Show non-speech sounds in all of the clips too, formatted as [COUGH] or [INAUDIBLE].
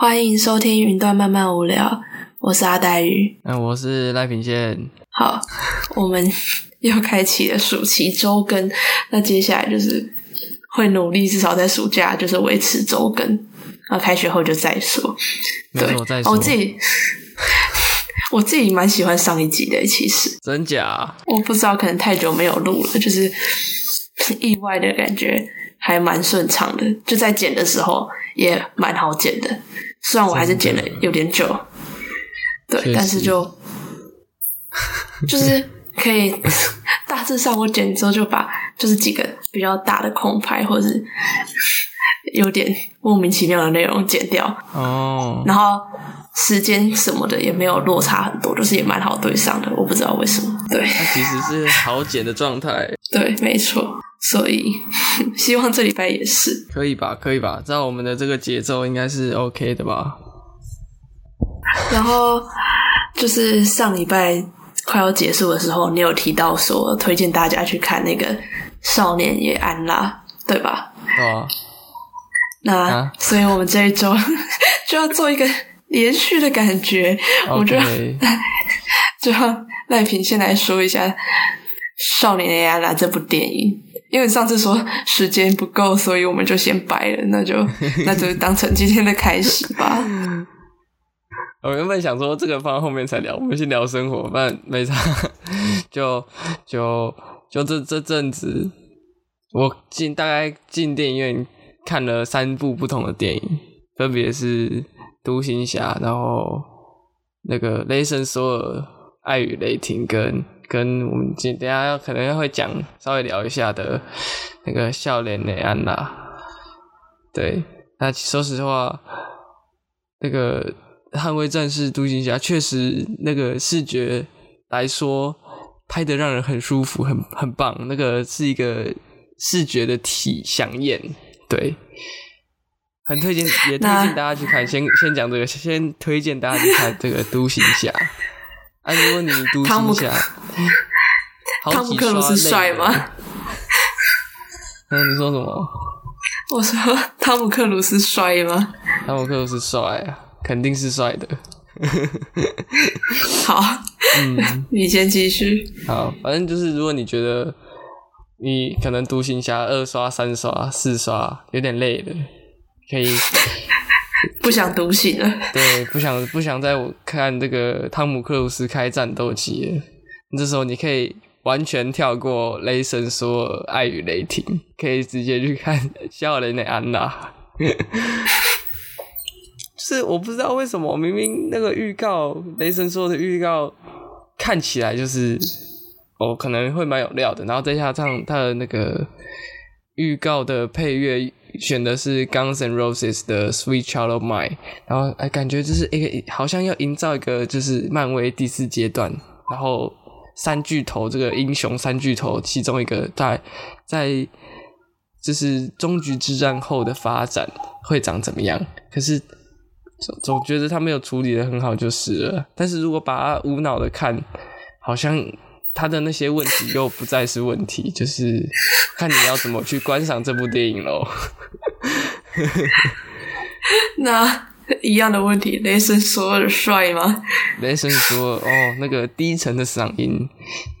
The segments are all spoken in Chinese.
欢迎收听《云端慢慢无聊》，我是阿黛玉。嗯，我是赖品宪。好，我们又开启了暑期周更，那接下来就是会努力，至少在暑假就是维持周更。那开学后就再说。对，我再说。我自己，[LAUGHS] 我自己蛮喜欢上一集的，其实。真假？我不知道，可能太久没有录了，就是意外的感觉还蛮顺畅的，就在剪的时候也蛮好剪的。虽然我还是剪了有点久，对，但是就 [LAUGHS] 就是可以 [LAUGHS] 大致上我剪之后就把就是几个比较大的空拍或者是。有点莫名其妙的内容剪掉。哦，然后时间什么的也没有落差很多，就是也蛮好对上的。我不知道为什么，对，它其实是好减的状态。[LAUGHS] 对，没错，所以 [LAUGHS] 希望这礼拜也是可以吧？可以吧？照我们的这个节奏，应该是 OK 的吧？然后就是上礼拜快要结束的时候，你有提到说推荐大家去看那个《少年也安啦》，对吧？啊。那，所以我们这一周 [LAUGHS] 就要做一个连续的感觉。我觉得，就要赖平先来说一下《少年 A I 啦》这部电影，因为上次说时间不够，所以我们就先掰了。那就 [LAUGHS] 那就当成今天的开始吧。我原本想说这个放在后面才聊，我们先聊生活，不然没啥。[LAUGHS] 就就就这这阵子，我进大概进电影院。看了三部不同的电影，分别是《独行侠》，然后那个《雷神索尔：爱与雷霆》，跟跟我们今等下要可能要会讲稍微聊一下的那个《笑脸雷安娜》。对，那说实话，那个《捍卫战士：独行侠》确实那个视觉来说拍的让人很舒服，很很棒，那个是一个视觉的体响艳。对，很推荐，也推荐大家去看。先先讲这个，先推荐大家去看这个《独行侠》。[LAUGHS] 啊，如果你《独行侠》，[LAUGHS] 汤姆克鲁斯帅吗？[LAUGHS] 嗯，你说什么？我说汤姆克鲁斯帅吗？汤姆克鲁斯帅啊，肯定是帅的。好，嗯，你先继续。好，反正就是如果你觉得。你可能独行侠二刷、三刷、四刷有点累了，可以 [LAUGHS] 不想独行了。对，不想不想再看这个汤姆克鲁斯开战斗机了。这时候你可以完全跳过雷神索尔爱与雷霆，可以直接去看笑雷的安娜。是我不知道为什么，明明那个预告雷神说的预告看起来就是。哦，可能会蛮有料的，然后再加上他的那个预告的配乐选的是 Guns N' Roses 的 Sweet Child of Mine，然后哎，感觉就是一个好像要营造一个就是漫威第四阶段，然后三巨头这个英雄三巨头其中一个在在就是终局之战后的发展会长怎么样？可是总总觉得他没有处理的很好就是了，但是如果把它无脑的看，好像。他的那些问题又不再是问题，就是 [LAUGHS] 看你要怎么去观赏这部电影喽。[LAUGHS] 那一样的问题，雷神索尔帅吗？雷神索尔哦，那个低沉的嗓音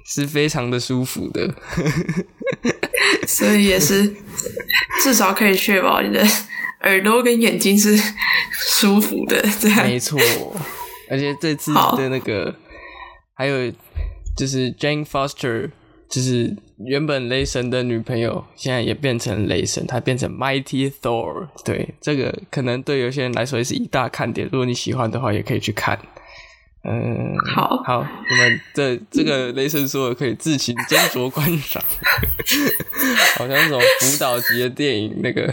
是非常的舒服的，[LAUGHS] 所以也是至少可以确保你的耳朵跟眼睛是舒服的。这样没错，而且这次的那个还有。就是 Jane Foster，就是原本雷神的女朋友，现在也变成雷神，她变成 Mighty Thor。对，这个可能对有些人来说也是一大看点。如果你喜欢的话，也可以去看。嗯，好，好，我们这这个雷神说可以自行斟酌观赏，好像那种辅导级的电影那个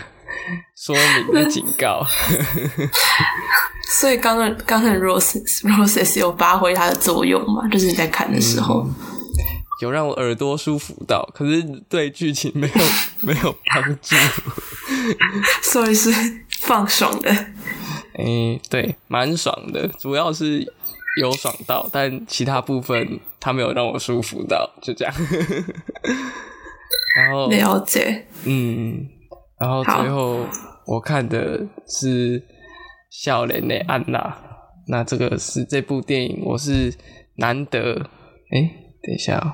说明的警告。[LAUGHS] 所以刚刚刚才 Roses Roses 有发挥它的作用嘛？就是你在看的时候，有让我耳朵舒服到，可是对剧情没有 [LAUGHS] 没有帮助，[LAUGHS] 所以是放爽的。哎，对，蛮爽的，主要是有爽到，但其他部分他没有让我舒服到，就这样。[LAUGHS] 然后了解，嗯，然后最后我看的是。笑脸的安娜。那这个是这部电影，我是难得。哎，等一下哦，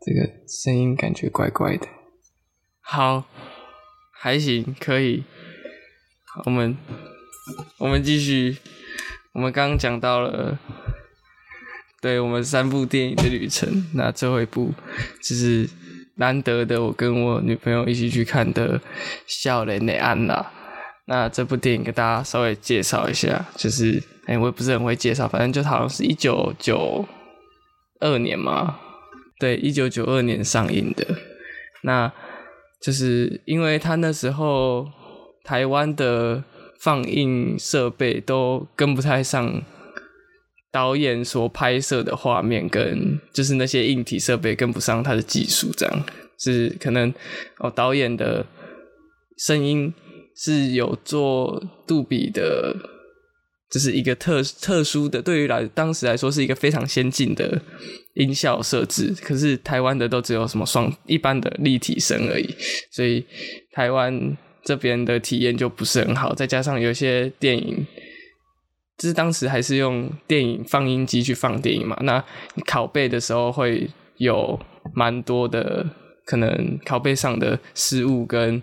这个声音感觉怪怪的。好，还行，可以。我们我们继续。我们刚刚讲到了，对我们三部电影的旅程。那最后一部就是难得的，我跟我女朋友一起去看的《笑脸的安娜》。那这部电影给大家稍微介绍一下，就是哎，我也不是很会介绍，反正就好像是一九九二年嘛，对，一九九二年上映的。那就是因为他那时候台湾的放映设备都跟不太上导演所拍摄的画面，跟就是那些硬体设备跟不上他的技术，这样是可能哦，导演的声音。是有做杜比的，这是一个特特殊的，对于来当时来说是一个非常先进的音效设置。可是台湾的都只有什么双一般的立体声而已，所以台湾这边的体验就不是很好。再加上有些电影，就是当时还是用电影放映机去放电影嘛，那拷贝的时候会有蛮多的可能拷贝上的失误跟。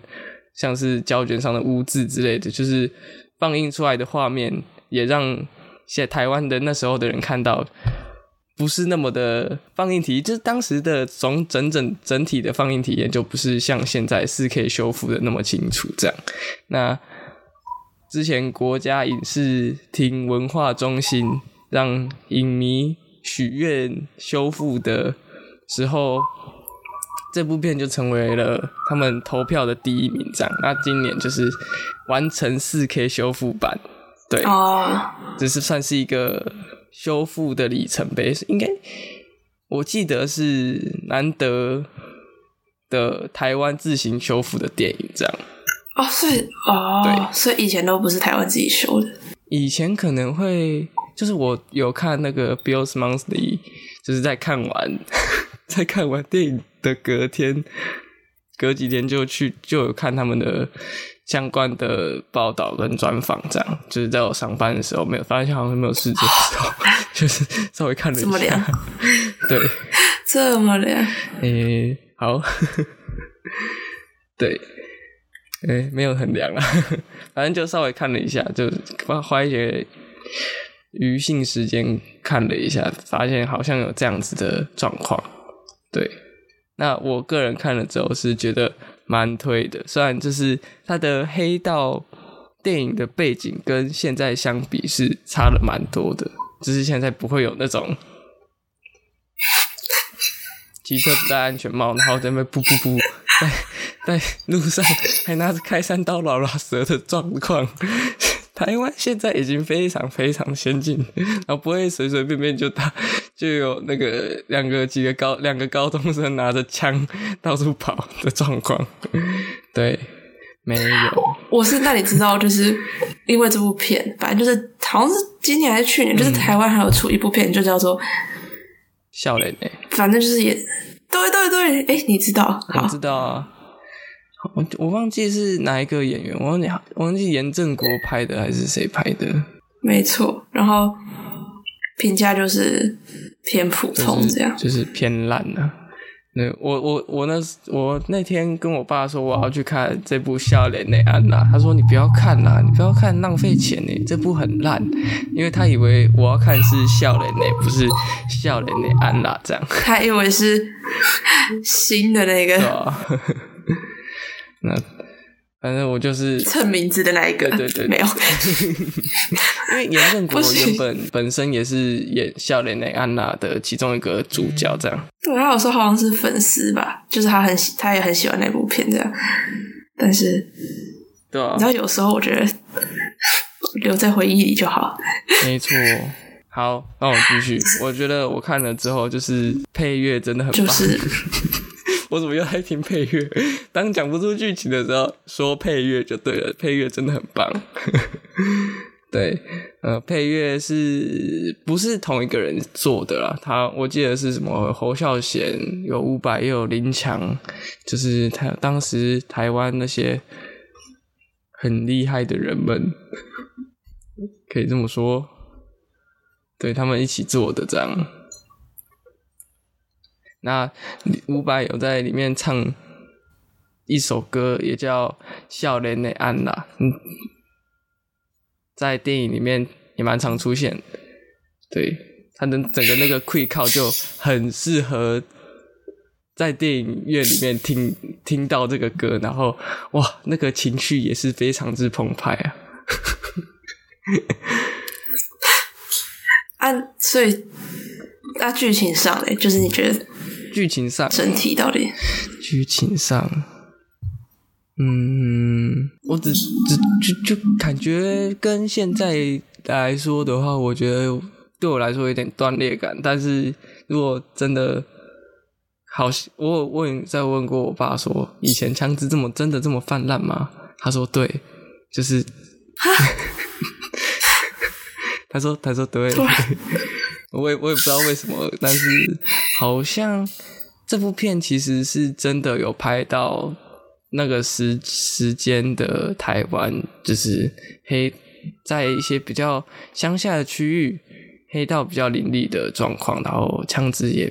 像是胶卷上的污渍之类的，就是放映出来的画面，也让现台湾的那时候的人看到，不是那么的放映体，就是当时的总整整整体的放映体验，就不是像现在四 K 修复的那么清楚。这样，那之前国家影视厅文化中心让影迷许愿修复的时候。这部片就成为了他们投票的第一名，这样。那今年就是完成四 K 修复版，对，这是算是一个修复的里程碑，应该我记得是难得的台湾自行修复的电影，这样。哦，所以哦，对，所以以前都不是台湾自己修的，以前可能会就是我有看那个 Bill's Monthly，就是在看完。在看完电影的隔天，隔几天就去就有看他们的相关的报道跟专访，这样就是在我上班的时候没有发现好像没有事情的时候，[LAUGHS] 就是稍微看了一下。这么凉？[LAUGHS] 对，这么凉。诶，好，对，诶，没有很凉啊，[LAUGHS] 反正就稍微看了一下，就花花一些。余兴时间看了一下，发现好像有这样子的状况。对，那我个人看了之后是觉得蛮推的，虽然就是它的黑道电影的背景跟现在相比是差了蛮多的，只是现在不会有那种骑车不戴安全帽，然后在那噗噗噗在在路上还拿着开山刀拉拉蛇的状况。台湾现在已经非常非常先进，[LAUGHS] 然后不会随随便便就打 [LAUGHS] 就有那个两个几个高两个高中生拿着枪到处跑的状况。[LAUGHS] 对，没有。我是那你知道，就是因为这部片，反正就是好像是今年还是去年，就是台湾还有出一部片，就叫做《笑脸》诶。反正就是也对对对，哎，你知道？我知道啊。[LAUGHS] 我我忘记是哪一个演员，我忘记忘记严正国拍的还是谁拍的？没错，然后评价就是偏普通，这样就是偏烂的。那我我我那我那天跟我爸说我要去看这部《笑脸的安娜》，他说你不要看啦，你不要看，浪费钱呢，这部很烂。因为他以为我要看是《笑脸的》，不是《笑脸的安娜》这样。他以为是新的那个。那反正我就是 [LAUGHS] 蹭名字的那一个，对对对，没有，[LAUGHS] 因为严正国 [LAUGHS] 原本本身也是演笑脸的安娜的其中一个主角，这样。对，他有时候好像是粉丝吧，就是他很喜，他也很喜欢那部片这样。但是，对啊，你知道有时候我觉得留在回忆里就好。没错，好，那我继续。我觉得我看了之后，就是配乐真的很棒。我怎么又在听配乐？[LAUGHS] 当讲不出剧情的时候，说配乐就对了。配乐真的很棒。[LAUGHS] 对，呃，配乐是不是同一个人做的啦？他我记得是什么侯孝贤，有伍佰，也有林强，就是台当时台湾那些很厉害的人们 [LAUGHS] 可以这么说。对他们一起做的这样。那伍佰有在里面唱一首歌，也叫《笑脸的安娜》，嗯，在电影里面也蛮常出现。对，他的整个那个 quick 靠就很适合在电影院里面听听到这个歌，然后哇，那个情绪也是非常之澎湃啊。按 [LAUGHS] 所以那剧情上嘞，就是你觉得？剧情上，整体到底？剧情上，嗯，我只只就就感觉跟现在来说的话，我觉得对我来说有点断裂感。但是如果真的好，我问再问过我爸说，以前枪支这么真的这么泛滥吗？他说对，就是，[LAUGHS] 他说他说对。我也我也不知道为什么，但是好像这部片其实是真的有拍到那个时时间的台湾，就是黑在一些比较乡下的区域，黑道比较林立的状况，然后枪支也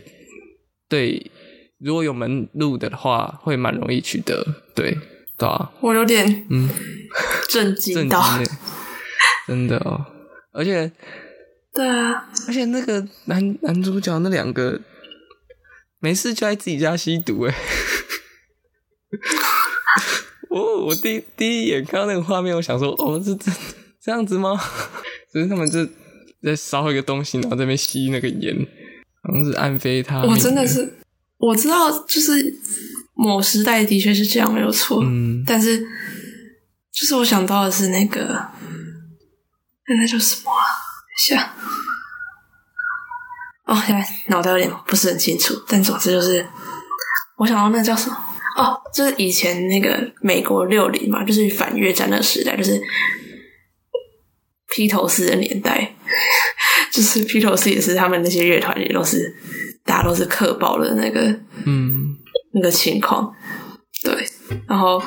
对，如果有门路的话，会蛮容易取得，对对啊，我有点嗯震惊到，真的哦，而且。对啊，而且那个男男主角那两个没事就在自己家吸毒哎，[LAUGHS] 哦我第第一眼看到那个画面，我想说哦是这这样子吗？[LAUGHS] 只是他们就在烧一个东西，然后在那边吸那个烟，好像是安非他。我真的是我知道，就是某时代的确是这样没有错，嗯，但是就是我想到的是那个那那叫什么？下。哦，现在脑袋有点不是很清楚，但总之就是，我想到那叫什么？哦，就是以前那个美国六零嘛，就是反越战的时代，就是披头士的年代，[LAUGHS] 就是披头士也是他们那些乐团也都是大家都是克爆的那个嗯。那个情况，对，然后。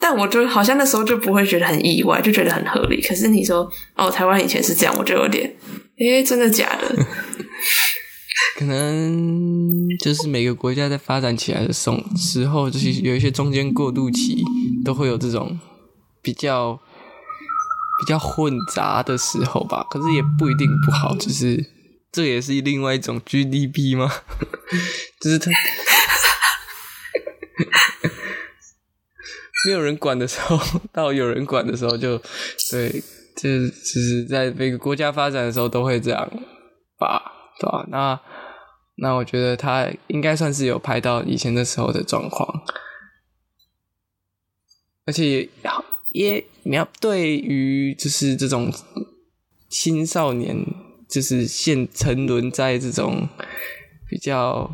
但我就好像那时候就不会觉得很意外，就觉得很合理。可是你说哦，台湾以前是这样，我就有点，诶，真的假的？[LAUGHS] 可能就是每个国家在发展起来的时时候，就是有一些中间过渡期，都会有这种比较比较混杂的时候吧。可是也不一定不好，就是这也是另外一种 GDP 吗？[LAUGHS] 就是它。没有人管的时候，到有人管的时候，就对，就是只是在每个国家发展的时候都会这样吧，对吧？那那我觉得他应该算是有拍到以前的时候的状况，而且也你要对于就是这种青少年，就是现沉沦在这种比较，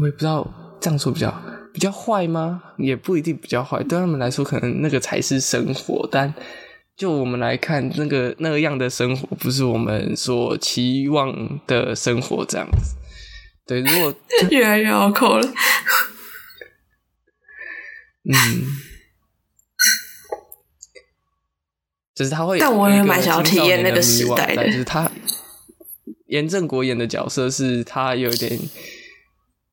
我也不知道这样说比较好。比较坏吗？也不一定比较坏，对他们来说，可能那个才是生活。但就我们来看，那个那个样的生活，不是我们所期望的生活，这样子。对，如果越来越拗口了。嗯，就是他会，但我也蛮想要体验那个时代的。就是他严正国演的角色是他有点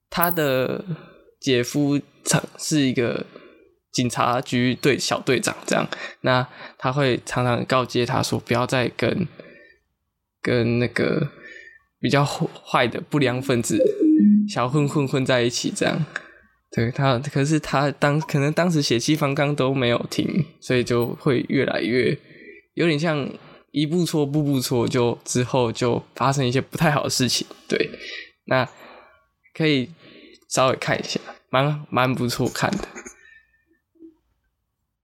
他的。姐夫常是一个警察局队小队长，这样，那他会常常告诫他说，不要再跟跟那个比较坏的不良分子小混混混在一起，这样。对他，可是他当可能当时血气方刚都没有停，所以就会越来越有点像一步错步步错，就之后就发生一些不太好的事情。对，那可以稍微看一下。蛮蛮不错看的，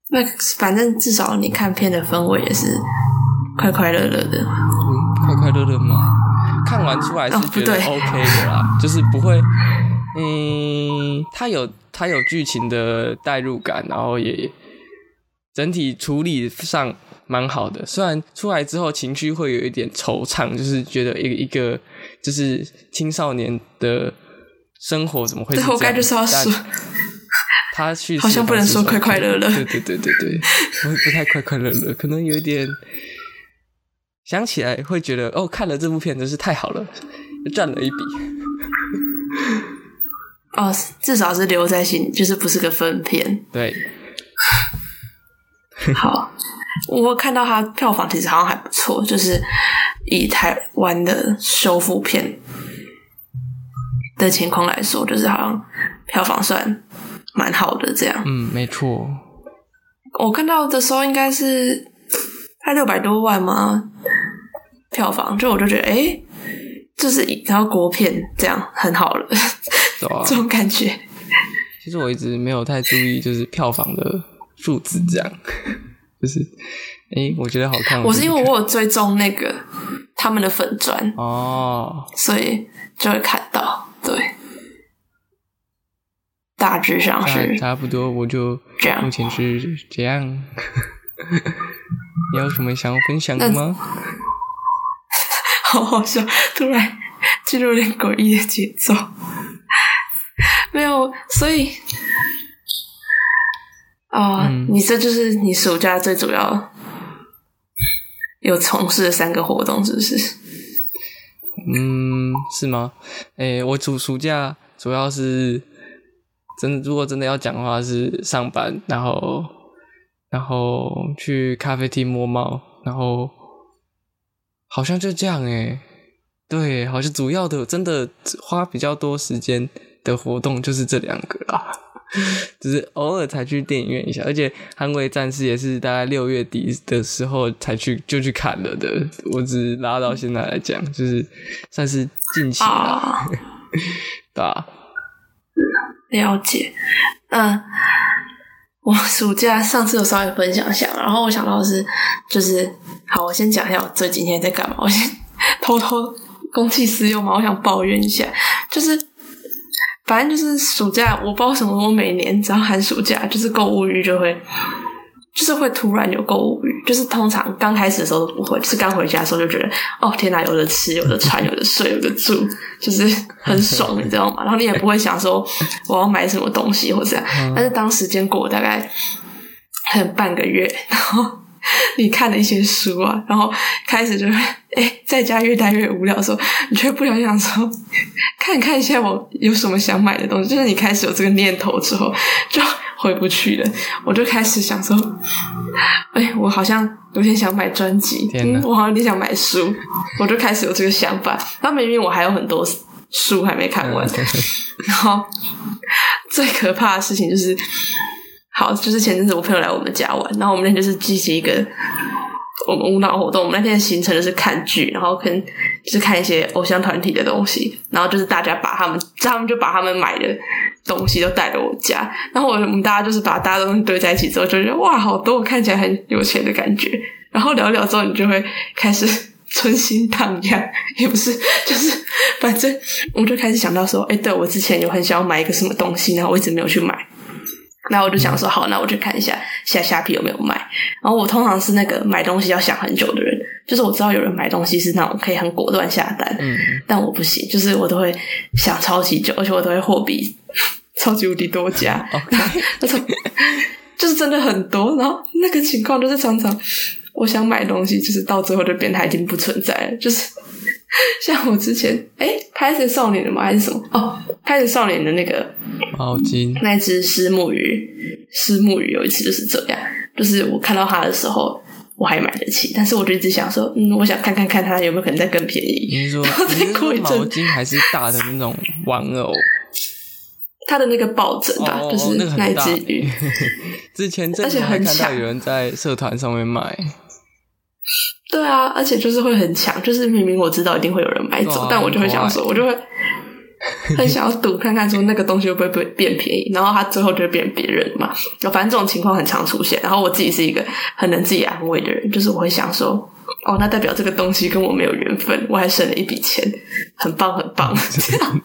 那反正至少你看片的氛围也是快快乐乐的，嗯，快快乐乐吗？看完出来是觉得 OK 的啦，[LAUGHS] 就是不会，嗯，它有它有剧情的代入感，然后也整体处理上蛮好的。虽然出来之后情绪会有一点惆怅，就是觉得一个一个就是青少年的。生活怎么会？对，我该就是要说，他去好像不能说快快乐乐，对对对对对，不不太快快乐乐，[LAUGHS] 可能有一点想起来会觉得哦，看了这部片真是太好了，赚了一笔。[LAUGHS] 哦，至少是留在心，就是不是个分片。对，[LAUGHS] 好，我看到它票房其实好像还不错，就是以台湾的修复片的情况来说，就是好像票房算蛮好的。这样，嗯，没错。我看到的时候应该是才六百多万吗？票房，就我就觉得，哎。就是然后国片这样很好了，[LAUGHS] 这种感觉。其实我一直没有太注意，就是票房的数字这样。就是哎，我觉得好看。我是因为我有追踪那个他们的粉砖哦，所以就会看到。对，大致上是差不多。我就这样，目前是这样。[LAUGHS] 你有什么想要分享的吗？好好笑！突然进入点诡异的节奏，没有，所以啊，你这就是你暑假最主要有从事的三个活动，是不是？嗯，是吗？诶，我暑暑假主要是真的，如果真的要讲的话，是上班，然后然后去咖啡厅摸猫，然后。好像就这样诶，对，好像主要的真的花比较多时间的活动就是这两个啦，只是偶尔才去电影院一下，而且《捍卫战士》也是大概六月底的时候才去就去看了的，我只拉到现在来讲，就是算是近期啦，[LAUGHS] 对吧？了解，嗯。我暑假上次有稍微分享一下，然后我想到的是，就是好，我先讲一下我这几天在干嘛。我先 [LAUGHS] 偷偷公器私用嘛，我想抱怨一下，就是反正就是暑假，我不知道什么，我每年只要寒暑假，就是购物欲就会。就是会突然有购物欲，就是通常刚开始的时候都不会，就是刚回家的时候就觉得，哦天哪，有的吃，有的穿，有的睡，有的住，就是很爽，你知道吗？然后你也不会想说我要买什么东西或者这样，但是当时间过大概很半个月，然后 [LAUGHS] 你看了一些书啊，然后开始就会，哎，在家越待越无聊的时候，你却不想想说看 [LAUGHS] 看一下我有什么想买的东西，就是你开始有这个念头之后就。回不去了，我就开始想说，哎，我好像有点想买专辑，我好像有点想买书，我就开始有这个想法。然后明明我还有很多书还没看完，[LAUGHS] 然后最可怕的事情就是，好，就是前阵子我朋友来我们家玩，然后我们那就是进行一个我们无脑活动。我们那天的行程就是看剧，然后跟就是看一些偶像团体的东西，然后就是大家把他们，他们就把他们买的。东西都带到我家，然后我们大家就是把大家东西堆在一起之后，就觉得哇，好多，看起来很有钱的感觉。然后聊聊之后，你就会开始 [LAUGHS] 春心荡漾，也不是，就是反正我就开始想到说，哎，对我之前有很想要买一个什么东西，然后我一直没有去买。那我就想说，好，那我去看一下下虾皮有没有卖。然后我通常是那个买东西要想很久的人，就是我知道有人买东西是那种可以很果断下单，嗯，但我不行，就是我都会想超级久，而且我都会货比 [LAUGHS] 超级无敌多家 [LAUGHS] [LAUGHS] 那种就是真的很多。然后那个情况就是常常我想买东西，就是到最后就变它已经不存在了，就是。[LAUGHS] 像我之前哎，拍成少年的吗？还是什么？哦，拍成少年的那个毛巾，那只石木鱼，石木鱼有一次就是这样，就是我看到它的时候，我还买得起，但是我就一直想说，嗯，我想看看看它有没有可能再更便宜。你说，[LAUGHS] 你说毛巾还是大的那种玩偶？[LAUGHS] 它的那个抱枕吧，就是那只鱼。之前而且很看到有人在社团上面卖。对啊，而且就是会很强，就是明明我知道一定会有人买走，但我就会想说，我就会 [LAUGHS] 很想要赌看看，说那个东西会不会变便宜，然后他最后就会变别人嘛。反正这种情况很常出现。然后我自己是一个很能自己安慰的人，就是我会想说，哦，那代表这个东西跟我没有缘分，我还省了一笔钱，很棒很棒。[LAUGHS] 这样，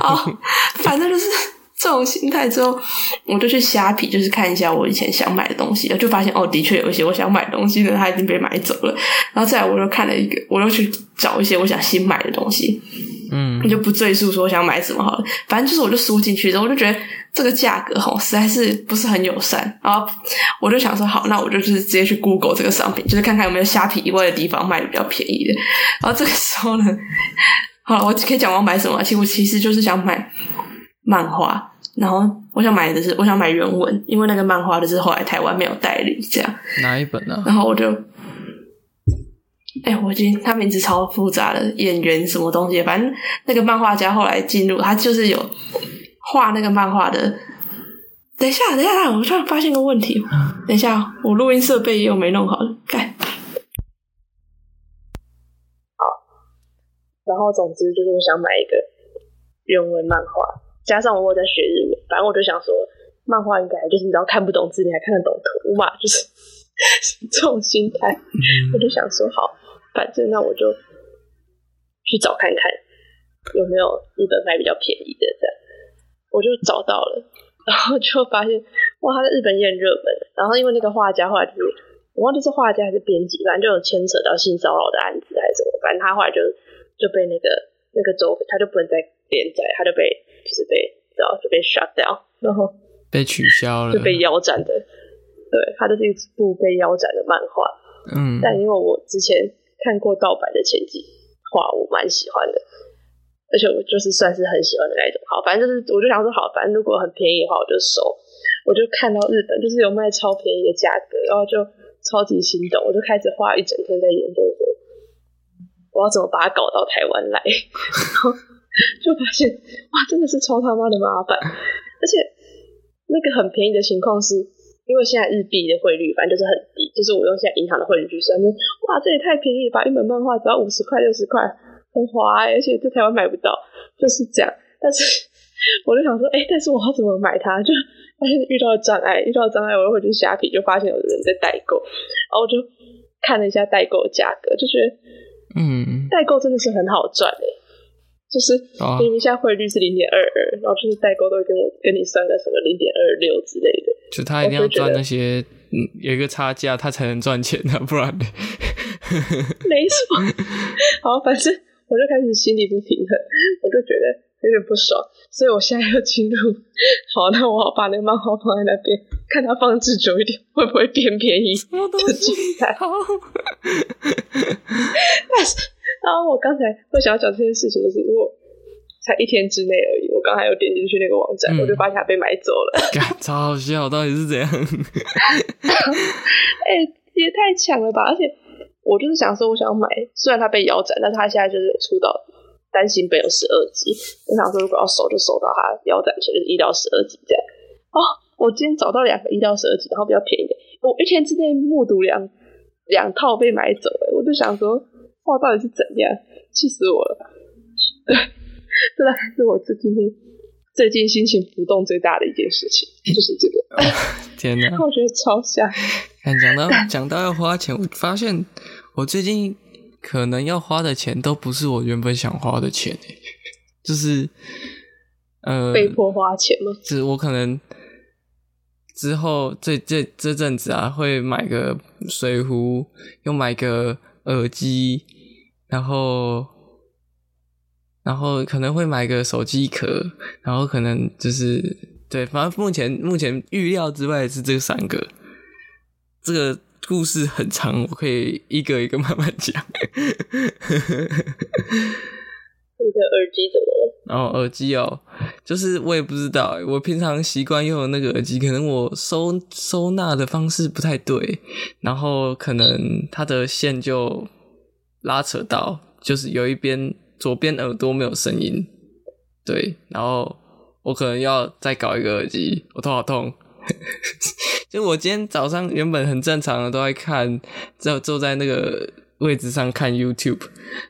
哦，反正就是。这种心态之后，我就去虾皮，就是看一下我以前想买的东西，就发现哦，的确有一些我想买的东西呢，它已经被买走了。然后再来，我又看了一个，我又去找一些我想新买的东西，嗯，就不赘述说想买什么好了。反正就是我就输进去之后，我就觉得这个价格吼实在是不是很友善。然后我就想说，好，那我就就是直接去 Google 这个商品，就是看看有没有虾皮以外的地方卖的比较便宜的。然后这个时候呢，[LAUGHS] 好了，我可以讲我要买什么。其实我其实就是想买漫画，然后我想买的是我想买原文，因为那个漫画的是后来台湾没有代理这样。哪一本呢？然后我就。哎，我今他名字超复杂的，演员什么东西，反正那个漫画家后来进入，他就是有画那个漫画的。等一下，等一下，我突然发现个问题。[LAUGHS] 等一下，我录音设备又没弄好，盖。好，然后总之就是我想买一个原文漫画，加上我在学日文，反正我就想说，漫画应该就是你知道看不懂字，你还看得懂图嘛，就是 [LAUGHS] 这种心态。我就想说，好。反正那我就去找看看有没有日本卖比较便宜的这样，我就找到了，然后就发现哇，他在日本也很热门。然后因为那个画家后来就是我忘记是画家还是编辑，反正就有牵扯到性骚扰的案子还是什么，反正他后来就就被那个那个周他就不能再连载，他就被就是被知道就被 shut down，然后被取消了，就被腰斩的。对，它就是一部被腰斩的漫画。嗯，但因为我之前。看过盗版的前几话，我蛮喜欢的，而且我就是算是很喜欢的那种。好，反正就是我就想说，好，反正如果很便宜的话，我就收。我就看到日本就是有卖超便宜的价格，然后就超级心动，我就开始花一整天在研究说，我要怎么把它搞到台湾来。然 [LAUGHS] 后就发现哇，真的是超他妈的麻烦，而且那个很便宜的情况是。因为现在日币的汇率反正就是很低，就是我用现在银行的汇率去算，就哇，这也太便宜了吧！一本漫画只要五十块、六十块，很划，而且在台湾买不到，就是这样。但是我就想说，哎，但是我要怎么买它？就发现遇到了障碍，遇到障碍，我又会去虾皮，就发现有人在代购，然后我就看了一下代购的价格，就觉得，嗯，代购真的是很好赚诶。就是明明现在汇率是零点二二，然后就是代购都会跟我跟你算个什么零点二六之类的，就他一定要赚那些嗯有一个差价，他才能赚钱的，不然没错。[LAUGHS] 好，反正我就开始心里不平衡，我就觉得有点不爽，所以我现在要进入。好，那我把那个漫画放在那边，看它放置久一点会不会变便宜。什么东西？好。[LAUGHS] 但是。然后我刚才会想要讲这件事情，就是因为才一天之内而已。我刚才有点进去那个网站，我就发现它被买走了。[LAUGHS] 超好笑，到底是怎样？[LAUGHS] 哎，也太强了吧！而且我就是想说，我想要买，虽然它被腰斩，但是它现在就是出到单行本有十二集。我想说，如果要收，就收到它腰斩前就是一到十二集这样。哦，我今天找到两个一到十二集，然后比较便宜的。我一天之内目睹两两套被买走，哎，我就想说。画到底是怎样？气死我了！对，[LAUGHS] 真的是我最近最近心情浮动最大的一件事情，就是这个。天哪！[LAUGHS] 我觉得超吓。看讲到 [LAUGHS] 讲到要花钱，我发现我最近可能要花的钱都不是我原本想花的钱，就是呃被迫花钱吗？是我可能之后这这这阵子啊，会买个水壶，又买个。耳机，然后，然后可能会买个手机壳，然后可能就是对，反正目前目前预料之外是这三个。这个故事很长，我可以一个一个慢慢讲。你 [LAUGHS] 的耳机怎么了？然后耳机哦，就是我也不知道，我平常习惯用的那个耳机，可能我收收纳的方式不太对，然后可能它的线就拉扯到，就是有一边左边耳朵没有声音，对，然后我可能要再搞一个耳机，我头好痛。[LAUGHS] 就我今天早上原本很正常的都在看，坐坐在那个。位置上看 YouTube，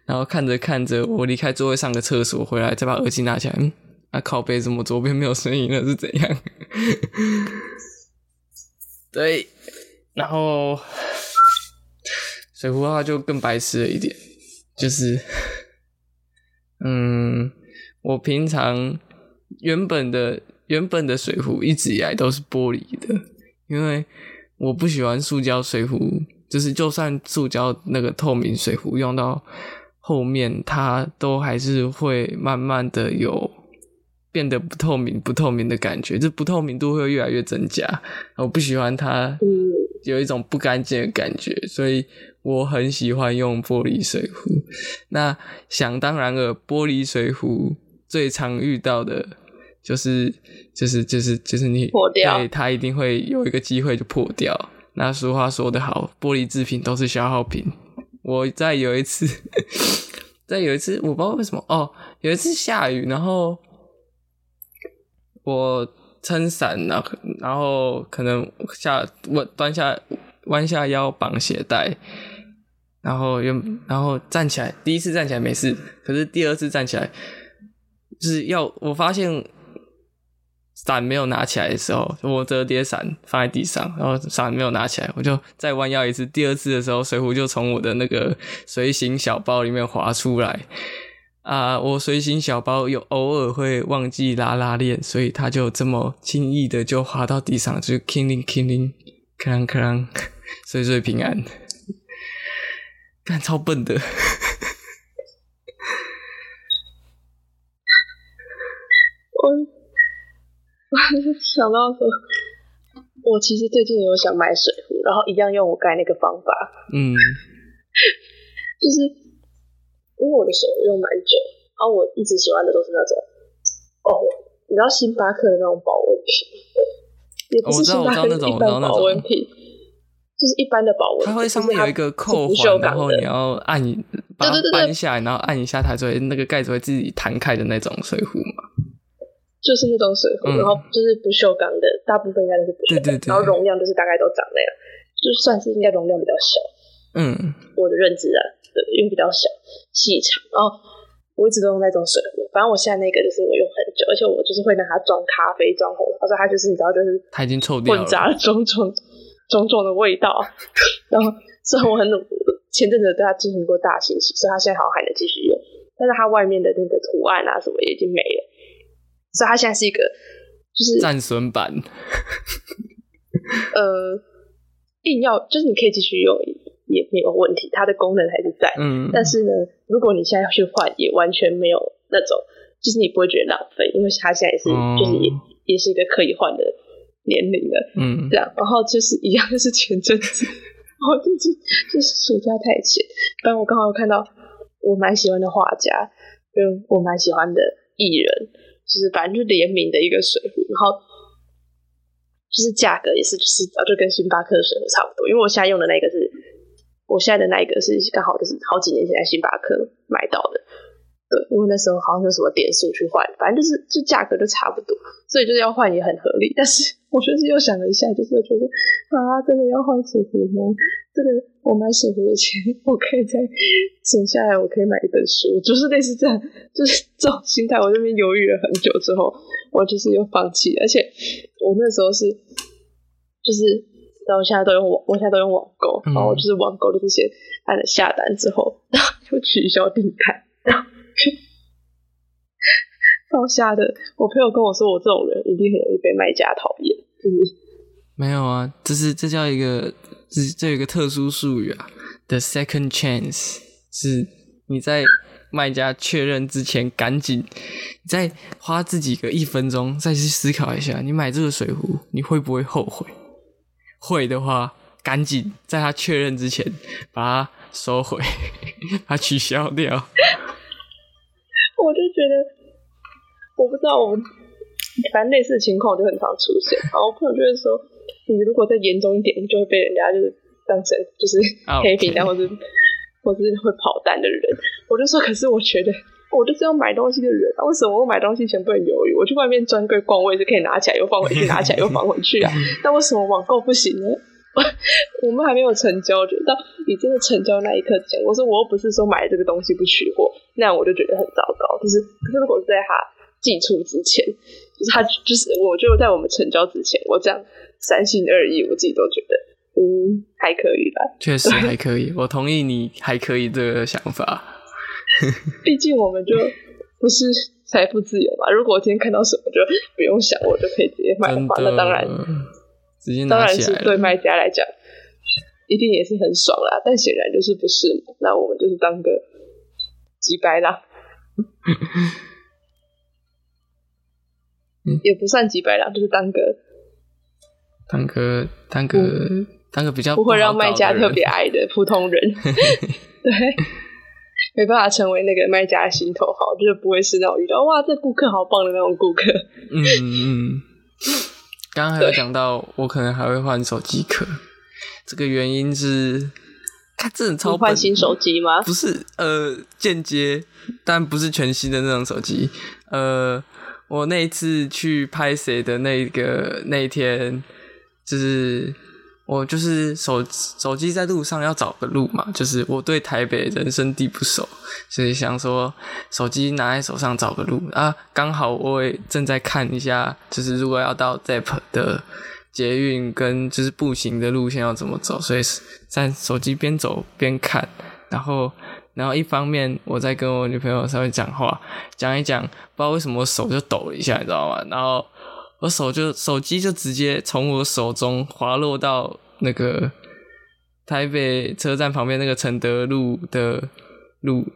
然后看着看着，我离开座位上个厕所回来，再把耳机拿起来，啊靠背怎么左边没有声音了？是怎样？[LAUGHS] 对，然后水壶的话就更白痴了一点，就是，嗯，我平常原本的原本的水壶一直以来都是玻璃的，因为我不喜欢塑胶水壶。就是，就算塑胶那个透明水壶用到后面它都还是会慢慢的有变得不透明、不透明的感觉，这不透明度会越来越增加。我不喜欢它有一种不干净的感觉，所以我很喜欢用玻璃水壶。那想当然了，玻璃水壶最常遇到的就是就是就是就是你破掉，对它一定会有一个机会就破掉。那俗话说得好，玻璃制品都是消耗品。我在有一次，[LAUGHS] 在有一次，我不知道为什么哦，有一次下雨，然后我撑伞，然后然后可能下我端下弯下腰绑鞋带，然后又然后站起来，第一次站起来没事，可是第二次站起来就是要我发现。伞没有拿起来的时候，我折叠伞放在地上，然后伞没有拿起来，我就再弯腰一次。第二次的时候，水壶就从我的那个随行小包里面滑出来。啊，我随行小包有偶尔会忘记拉拉链，所以它就这么轻易的就滑到地上，就 killing killing，克啷克啷，岁岁平安。干超笨的。我。我 [LAUGHS] 想到说，我其实最近有想买水壶，然后一样用我刚才那个方法。嗯，[LAUGHS] 就是因为我的水壶用蛮久，然后我一直喜欢的都是那种，哦，你知道星巴克的那种保温瓶，也不是星巴克一般保温瓶，就是一般的保温，它会上面有一个扣环，然后你要按，把它搬下来，然后按一下，它就会那个盖子会自己弹开的那种水壶嘛。就是那种水壶，然后就是不锈钢的，大部分应该都是不锈钢，然后容量就是大概都长那样，就算是应该容量比较小。嗯，我的认知啊，对，因为比较小细长，然后我一直都用那种水壶。反正我现在那个就是我用很久，而且我就是会拿它装咖啡、装红茶，所以它就是你知道，就是它已经臭掉了，混杂了种种种种的味道。[LAUGHS] 然后虽然我很努前阵子对它进行过大清洗，所以它现在好像还能继续用，但是它外面的那个图案啊什么也已经没了。所以它现在是一个，就是战损版。[LAUGHS] 呃，硬要就是你可以继续用也没有问题，它的功能还是在。嗯。但是呢，如果你现在要去换，也完全没有那种，就是你不会觉得浪费，因为它现在也是，就是也也是一个可以换的年龄了。嗯。这样，然后就是一样，就是前阵子，我就是就是暑假太闲，但我刚好看到我蛮喜欢的画家，跟我蛮喜欢的艺人。就是反正就联名的一个水壶，然后就是价格也是就是早就跟星巴克的水壶差不多，因为我现在用的那个是，我现在的那一个是刚好就是好几年前在星巴克买到的，对，因为那时候好像有什么点数去换，反正就是就价格就差不多，所以就是要换也很合理，但是我就是又想了一下，就是觉得啊，真的要换水壶吗？这个我买水壶的钱，我可以再省下来，我可以买一本书，就是类似这样，就是这种心态。我这边犹豫了很久之后，我就是又放弃。而且我那时候是，就是然后现在都用网，我现在都用网购，然后就是网购的这些按了下单之后，然后就取消订单，然后超吓的。我朋友跟我说，我这种人一定很容易被卖家讨厌，就是没有啊，这是这叫一个。这这有一个特殊术语啊，the second chance 是你在卖家确认之前，赶紧再花自己个一分钟，再去思考一下，你买这个水壶你会不会后悔？会的话，赶紧在他确认之前把它收回，[LAUGHS] 把它取消掉。我就觉得，我不知道，我反正类似的情况就很常出现。然后我朋友就会说。你如果再严重一点，就会被人家就是当成就是黑饼单或者或者会跑单的人。我就说，可是我觉得我就是要买东西的人，为什么我买东西前不能犹豫？我去外面专柜逛，我也是可以拿起来又放回去，[LAUGHS] 拿起来又放回去啊。[LAUGHS] 那为什么网购不行呢？[LAUGHS] 我们还没有成交，就到你真的成交那一刻前，我说我又不是说买这个东西不取货，那样我就觉得很糟糕。就是可是如果是在他寄出之前，就是他就是我就在我们成交之前，我这样。三心二意，我自己都觉得，嗯，还可以吧。确实还可以，我同意你还可以这个想法。[LAUGHS] 毕竟我们就不是财富自由嘛。如果我今天看到什么就不用想，我就可以直接买的话，那当然，直接当然是对卖家来讲，一定也是很爽啦。但显然就是不是，那我们就是当个几百啦，也不算几百啦，就是当个当个当个当个比较不会让卖家特别爱的普通人，[LAUGHS] 对，没办法成为那个卖家的心头好，就是不会是那种遇到哇这顾客好棒的那种顾客。嗯嗯，刚刚还有讲到，我可能还会换手机壳，这个原因是。他真的超换新手机吗？不是，呃，间接，但不是全新的那种手机。呃，我那一次去拍谁的那个那一天，就是我就是手手机在路上要找个路嘛，就是我对台北人生地不熟，所以想说手机拿在手上找个路啊，刚好我也正在看一下，就是如果要到 Zep 的。捷运跟就是步行的路线要怎么走，所以在手机边走边看，然后然后一方面我在跟我女朋友稍微讲话，讲一讲，不知道为什么手就抖了一下，你知道吗？然后我手就手机就直接从我手中滑落到那个台北车站旁边那个承德路的路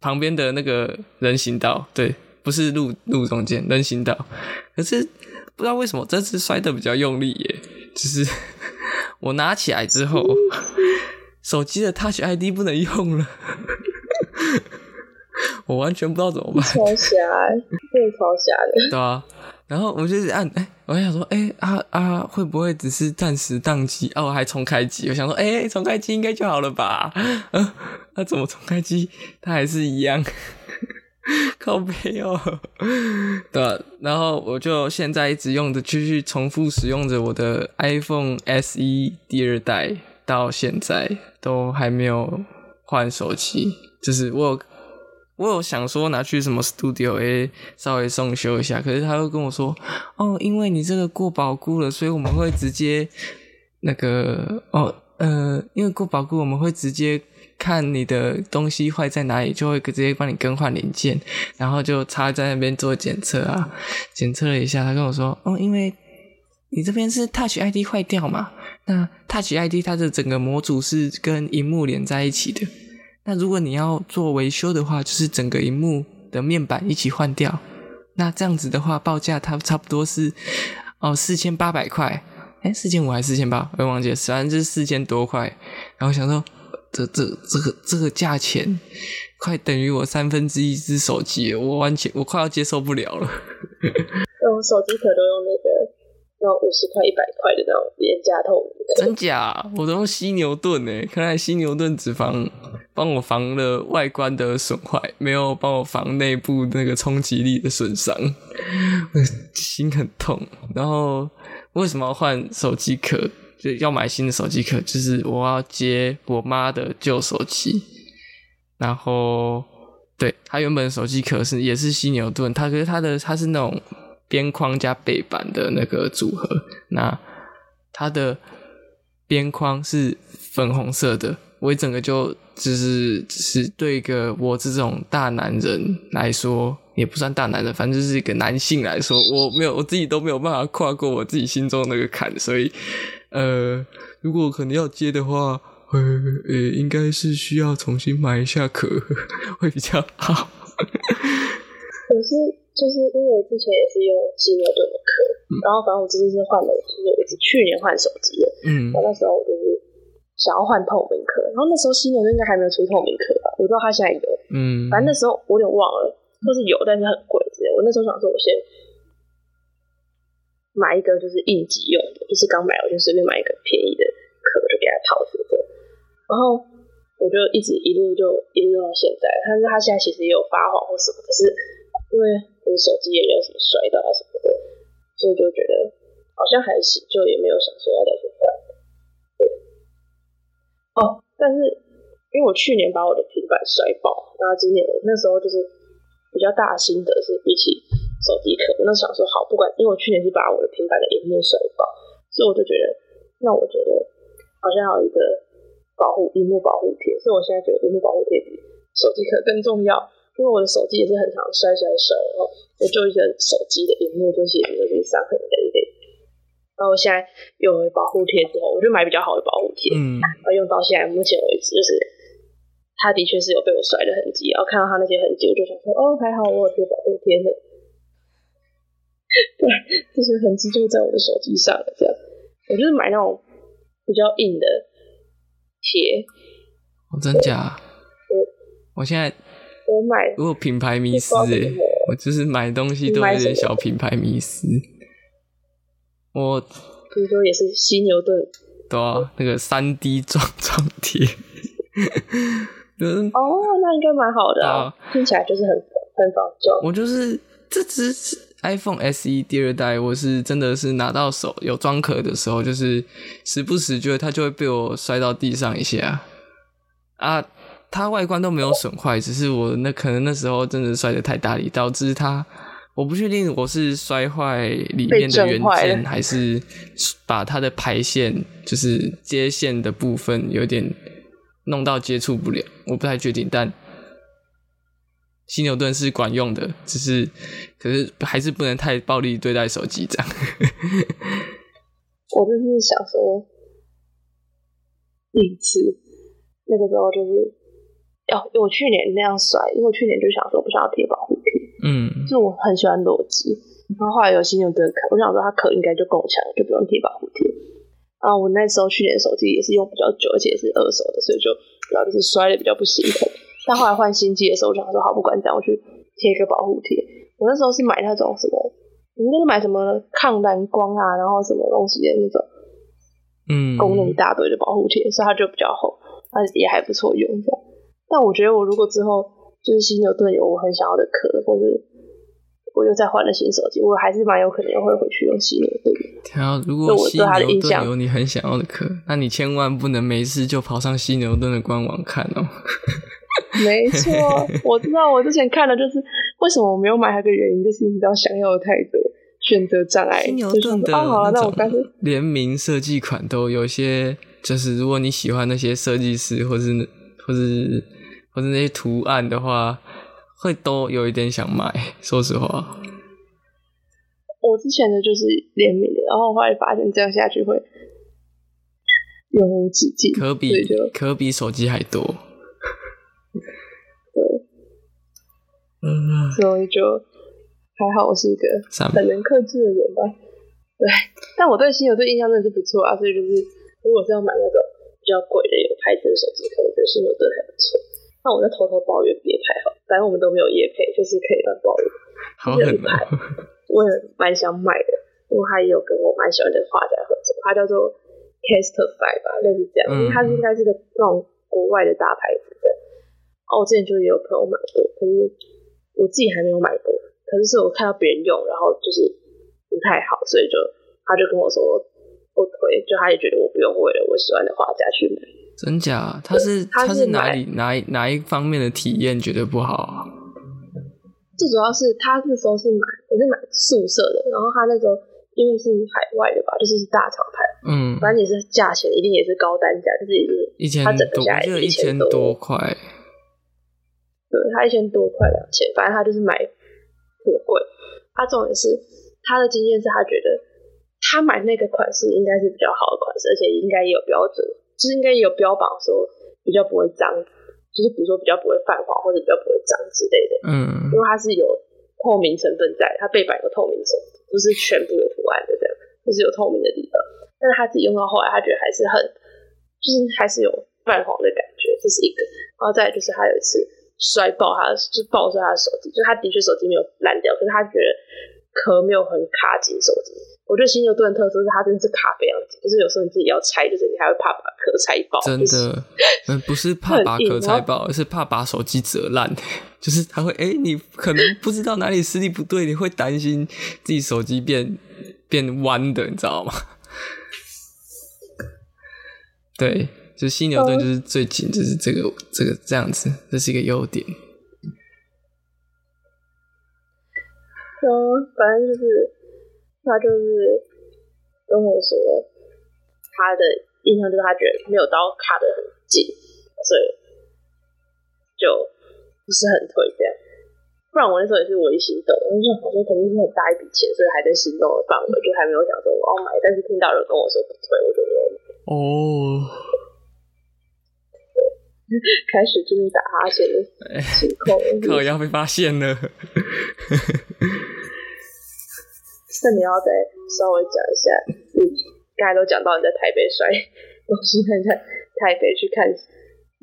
旁边的那个人行道，对，不是路路中间人行道，可是。不知道为什么这次摔的比较用力耶，就是 [LAUGHS] 我拿起来之后，手机的 Touch ID 不能用了，[LAUGHS] 我完全不知道怎么办。超瞎，真的超瞎的。对啊，然后我就是按，哎，我想说，哎啊啊，会不会只是暂时宕机？哦，我还重开机，我想说，哎，重开机应该就好了吧？嗯，[LAUGHS] 那怎么重开机？它还是一样。[LAUGHS] 靠背哦，对，然后我就现在一直用着，继续重复使用着我的 iPhone SE 第二代，到现在都还没有换手机。就是我，我有想说拿去什么 Studio A 稍微送修一下，可是他又跟我说，哦，因为你这个过保固了，所以我们会直接那个，哦，呃，因为过保固，我们会直接。看你的东西坏在哪里，就会直接帮你更换零件，然后就插在那边做检测啊。检测了一下，他跟我说：“哦，因为你这边是 Touch ID 坏掉嘛，那 Touch ID 它的整个模组是跟荧幕连在一起的。那如果你要做维修的话，就是整个荧幕的面板一起换掉。那这样子的话，报价它差不多是哦四千八百块，哎四千五还是四千八？我忘记了，反正就是四千多块。然后想说。这这这个这个价钱，快等于我三分之一只手机，我完全我快要接受不了了。[LAUGHS] 我手机壳都用那个那五十块、一百块的那种廉价透明的。真假？我都用犀牛盾诶，看来犀牛盾只防帮我防了外观的损坏，没有帮我防内部那个冲击力的损伤，心很痛。然后为什么要换手机壳？就要买新的手机壳，就是我要接我妈的旧手机，然后对它原本手机壳是也是犀牛盾，它可是它的它是那种边框加背板的那个组合，那它的边框是粉红色的，我一整个就就是只是对一个我这种大男人来说，也不算大男人，反正就是一个男性来说，我没有我自己都没有办法跨过我自己心中那个坎，所以。呃，如果可能要接的话，呃呃，应该是需要重新买一下壳会比较好。可 [LAUGHS] 是就是因为之前也是用犀牛盾的壳，然后反正我这次是换了，就是我是去年换手机的，嗯，我那时候我就是想要换透明壳，然后那时候犀牛盾应该还没有出透明壳吧？我知道它现在有，嗯，反正那时候我有点忘了，或是有，但是很贵之类。我那时候想说，我先。买一个就是应急用的，就是刚买我就随便买一个便宜的壳就给它套着的，然后我就一直一路就一路用到现在。但是它现在其实也有发黄或什么，可是因为就是手机也没有什么摔到啊什么的，所以就觉得好像还行，就也没有想说要再去换。对，哦，但是因为我去年把我的平板摔爆，然后今年那时候就是比较大的心得是比起。手机壳，那想说好，不管，因为我去年是把我的平板的屏幕摔爆，所以我就觉得，那我觉得好像要一个保护屏幕保护贴，所以我现在觉得屏幕保护贴比手机壳更重要，因为我的手机也是很常摔摔摔，然后我就一个手机的屏幕就是也是伤痕累累，然后我现在有了保护贴之后，我就买比较好的保护贴，嗯，然后用到现在目前为止就是它他的确是有被我摔的痕迹，然后看到它那些痕迹，我就想说，哦，还好我有贴保护贴的。[LAUGHS] 对，这些痕迹就在我的手机上了。这样，我就是买那种比较硬的贴。哦，真假？我我现在我买，我有品牌迷失哎，我就是买东西都有点小品牌迷失。我比如说也是犀牛盾，对啊，那个三 D 撞撞贴。[LAUGHS] 哦，那应该蛮好的啊，听起来就是很很防撞。我就是这只 iPhone SE 第二代，我是真的是拿到手有装壳的时候，就是时不时觉得它就会被我摔到地上一下啊。它外观都没有损坏，只是我那可能那时候真的摔的太大力，导致它我不确定我是摔坏里面的元件，还是把它的排线就是接线的部分有点。弄到接触不了，我不太确定，但犀牛盾是管用的，只是可是还是不能太暴力对待手机这样。我就是想说，一次那个时候就是，哦，我去年那样摔，因为我去年就想说不想要贴保护贴，嗯，就我很喜欢裸机，然后后来有新牛盾壳，我想说它壳应该就够强，就不用贴保护贴。啊，我那时候去年手机也是用比较久，而且是二手的，所以就主要就是摔的比较不心疼。但后来换新机的时候，我想说好，不管怎样，我去贴一个保护贴。我那时候是买那种什么，应该是买什么抗蓝光啊，然后什么东西的那种，嗯，功能一大堆的保护贴，所以它就比较厚，它也还不错用。但我觉得我如果之后就是新牛盾有我很想要的壳，或者。我又再换了新手机，我还是蛮有可能会回去用犀牛盾。条，如果犀牛盾有你很想要的壳，那你千万不能没事就跑上犀牛盾的官网看哦。[LAUGHS] 没错，我知道，我之前看的，就是为什么我没有买它的原因，就是你知道想要的太多，选择障碍。犀牛盾的那种 [LAUGHS] 联名设计款都有些，就是如果你喜欢那些设计师，或是或是或者那些图案的话。会都有一点想买，说实话。我之前的就是联名的，然后后来发现这样下去会永无止境，可比可比手机还多。对，嗯，所以就还好，我是一个很能克制的人吧。对，但我对新友对印象真的是不错啊，所以就是如果是要买那个比较贵的有牌子的手机，可能对新友对还不错。那我就偷偷抱怨别牌好，反正我们都没有夜配，就是可以乱抱怨。好狠牌，我也蛮想买的，因为他也有跟我蛮喜欢的画家合作，他叫做 Castify 吧，类似这样，因为他是应该是个那种国外的大牌子的。哦，我之前就也有朋友买过，可是我自己还没有买过。可是是我看到别人用，然后就是不太好，所以就他就跟我说不推，就他也觉得我不用为了我喜欢的画家去买。真假？他是他是哪里哪哪一方面的体验觉得不好？最主要是他那时候是买，我是买宿舍的，然后他那时候因为是海外的吧，就是是大厂牌，嗯，反正也是价钱一定也是高单价，就是一千他整个下来一千多块，对他一千多块两千，反正他就是买很贵。他重点是他的经验是他觉得他买那个款式应该是比较好的款式，而且应该也有标准。就是应该也有标榜说比较不会脏，就是比如说比较不会泛黄或者比较不会脏之类的。嗯，因为它是有透明成分在，它背板有透明成分，不是全部有图案的这样，就是有透明的地方。但是他自己用到后来，他觉得还是很，就是还是有泛黄的感觉，这是一个。然后再就是他有一次摔爆他，就爆摔他的手机，就他的确手机没有烂掉，可是他觉得壳没有很卡紧手机。我觉得犀牛盾特色是它真的是卡非常紧，就是有时候你自己要拆，就是你还会怕把壳拆爆。真的，[LAUGHS] 嗯，不是怕把壳拆爆，而是怕把手机折烂。就是它会，哎，你可能不知道哪里实力不对，你会担心自己手机变变弯的，你知道吗？[LAUGHS] 对，就犀牛盾就是最紧，就是这个这个这样子，这是一个优点。嗯，反正就是。他就是跟我说，他的印象就是他觉得没有刀卡的很紧，所以就不是很推这样。不然我那时候也是唯心动，我就想说肯定是很大一笔钱，所以还在心动的范围，就还没有想说我要买。但是听到人跟我说不推，我就没有买。哦，对，[LAUGHS] 开始进入打哈欠的情况，[LAUGHS] 可要被发现了。[LAUGHS] 那你要再稍微讲一下，你刚才都讲到你在台北摔，我现在在台北去看，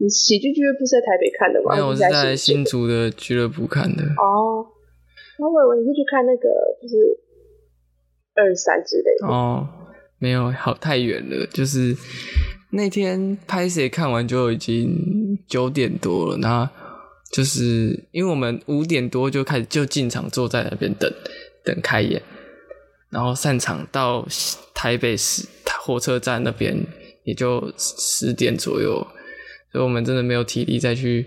你喜剧俱乐部是在台北看的吗？没有，我是在新竹的俱乐部看的。哦，那我以为你是去看那个，就是二三之类的。哦，没有，好太远了。就是那天拍谁看完就已经九点多了，那就是因为我们五点多就开始就进场，坐在那边等等开演。然后散场到台北市火车站那边，也就十点左右，所以我们真的没有体力再去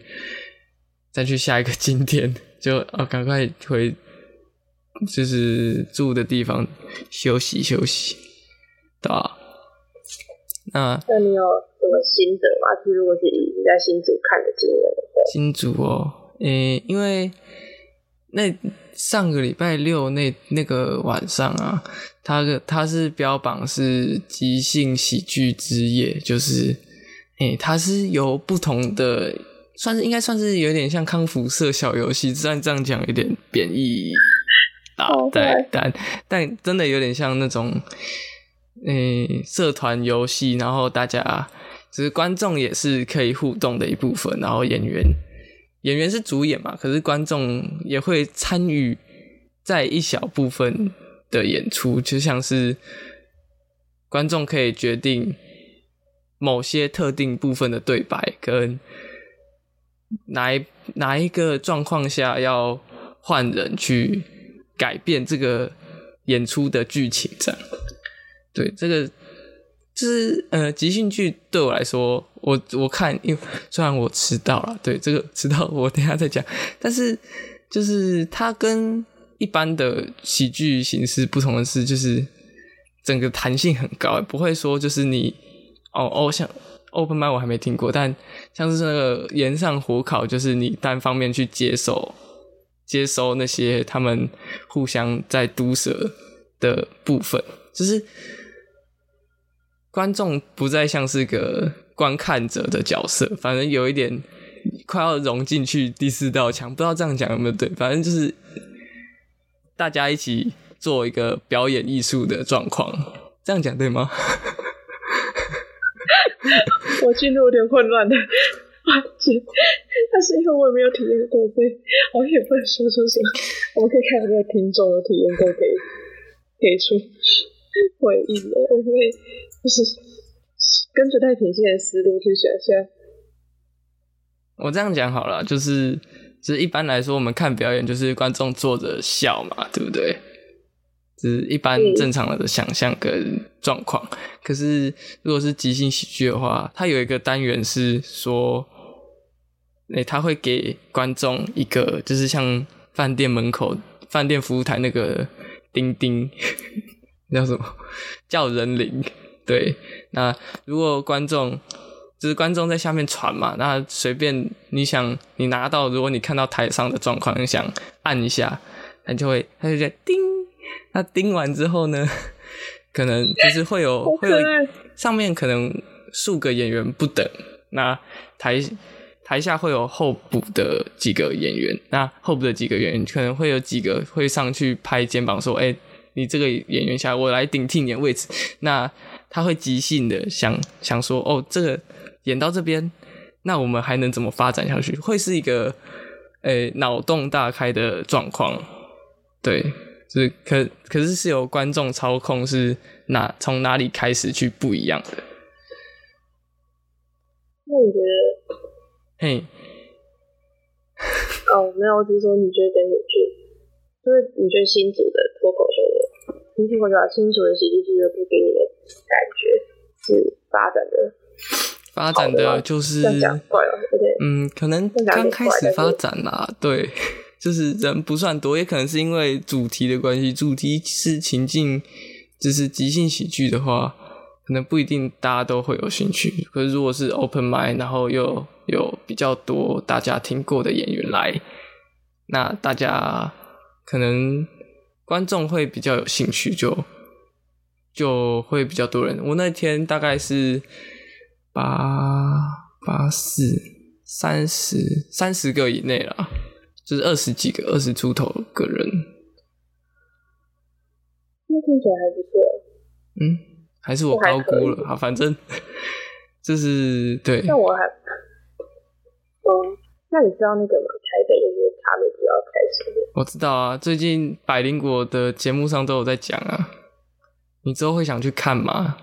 再去下一个景点，[LAUGHS] 就啊赶快回就是住的地方休息休息，对吧？那那你有什么心得吗？就如果是以你在新竹看的经验的话，新竹哦，诶，因为那。上个礼拜六那那个晚上啊，他的他是标榜是即兴喜剧之夜，就是，诶，他是由不同的，算是应该算是有点像康复社小游戏，虽然这样讲有点贬义啊，对，但但真的有点像那种，诶，社团游戏，然后大家就是观众也是可以互动的一部分，然后演员。演员是主演嘛，可是观众也会参与在一小部分的演出，就像是观众可以决定某些特定部分的对白，跟哪一哪一个状况下要换人去改变这个演出的剧情，这样，对这个。就是呃，即兴剧对我来说，我我看，因为虽然我迟到了，对这个迟到我等下再讲，但是就是它跟一般的喜剧形式不同的是，就是整个弹性很高，不会说就是你哦哦像 open m i 我还没听过，但像是那个岩上火烤，就是你单方面去接受接收那些他们互相在毒舌的部分，就是。观众不再像是个观看者的角色，反正有一点快要融进去第四道墙，不知道这样讲有没有对？反正就是大家一起做一个表演艺术的状况，这样讲对吗？[LAUGHS] 我进入有点混乱的环节，但是因为我也没有体验过，所以我也不能说出什么。我们可以看有没有听众有体验过，可以给出回应的，我会。就是跟着太平线的思路去想象。我这样讲好了，就是，就是一般来说，我们看表演就是观众坐着笑嘛，对不对？是一般正常的想象跟状况。可是如果是即兴喜剧的话，它有一个单元是说，哎，他会给观众一个，就是像饭店门口、饭店服务台那个钉钉，[LAUGHS] 叫什么？叫人铃。对，那如果观众就是观众在下面传嘛，那随便你想你拿到，如果你看到台上的状况，你想按一下，那就会它就在叮，那叮完之后呢，可能就是会有 [LAUGHS] 会有上面可能数个演员不等，那台台下会有候补的几个演员，那候补的几个演员可能会有几个会上去拍肩膀说，哎，你这个演员下，我来顶替你的位置，那。他会即兴的想想说，哦，这个演到这边，那我们还能怎么发展下去？会是一个，诶，脑洞大开的状况，对，就是可可是是由观众操控，是哪从哪里开始去不一样的？那你觉得？嘿，哦，没有，我只是说你觉得跟你觉就是你觉得新组的脱口秀的，新脱口秀新组的喜剧俱乐部给你的。感觉是发展的，发展的就是嗯，可能刚开始发展啦，对，就是人不算多，也可能是因为主题的关系，主题是情境，就是即兴喜剧的话，可能不一定大家都会有兴趣。可是如果是 open mind，然后又有比较多大家听过的演员来，那大家可能观众会比较有兴趣，就。就会比较多人。我那天大概是八八四三十三十个以内啦，就是二十几个，二十出头个人。那听起来还不错。嗯，还是我高估了啊，反正就是对。那我还，嗯，那你知道那个吗？台北就是他们比较开心的。我知道啊，最近百灵果的节目上都有在讲啊。你之后会想去看吗？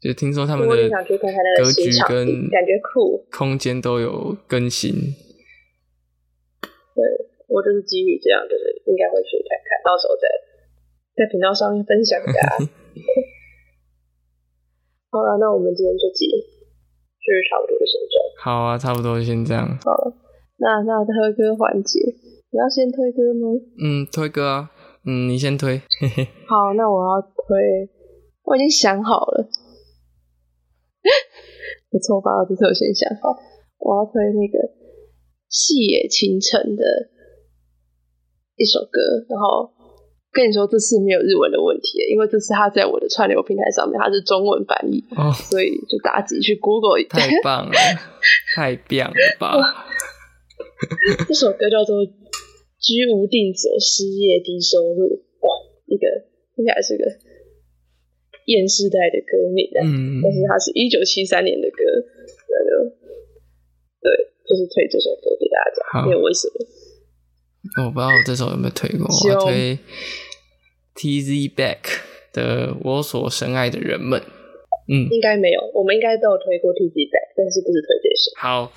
就听说他们的格局跟感觉酷，空间都有更新。对我就是基于这样，就是应该会去看看到时候再在频道上面分享给大家。[LAUGHS] 好了，那我们今天这集就是差不多先这样。好啊，差不多先这样。好了，那那推歌环节，你要先推歌吗？嗯，推歌啊。嗯，你先推。[LAUGHS] 好，那我要推，我已经想好了。[LAUGHS] 不错吧？我这次我先想好，我要推那个细野晴臣的一首歌。然后跟你说，这次没有日文的问题，因为这次他在我的串流平台上面，他是中文翻译，所以就大家自己去 Google 一下。太棒了，太棒了吧！[LAUGHS] 这首歌叫做。居无定所，失业低收入，哇，一个听起来是个厌世代的歌名，嗯，但是它是一九七三年的歌，那就对，就是推这首歌给大家，因为为什么？我不知道我这首有没有推过，我推 T Z Back 的《我所深爱的人们》，嗯，应该没有，我们应该都有推过 T Z Back，但是不是推这首？好，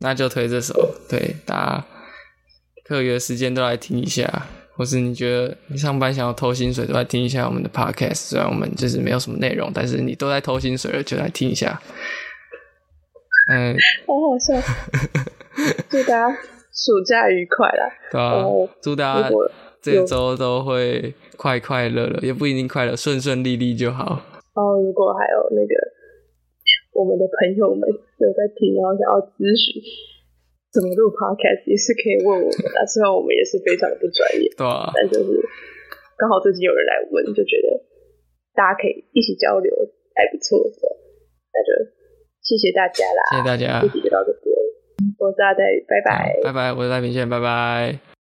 那就推这首，对，大家。课余的时间都来听一下，或是你觉得你上班想要偷薪水，都来听一下我们的 podcast。虽然我们就是没有什么内容，但是你都在偷薪水了，就来听一下。嗯，好好笑。[LAUGHS] 祝大家暑假愉快啦！[LAUGHS] 对啊，祝大家这周都会快快乐乐，也不一定快乐，顺顺利利就好。哦，如果还有那个我们的朋友们有在听，然后想要咨询。怎么录 podcast 也是可以问我们的，虽然我们也是非常的不专业，[LAUGHS] 对啊，但就是刚好最近有人来问，就觉得大家可以一起交流，还不错的，那就谢谢大家啦，谢谢大家，这集就到这边，我是阿呆，拜拜，拜拜，我是赖明宪，拜拜。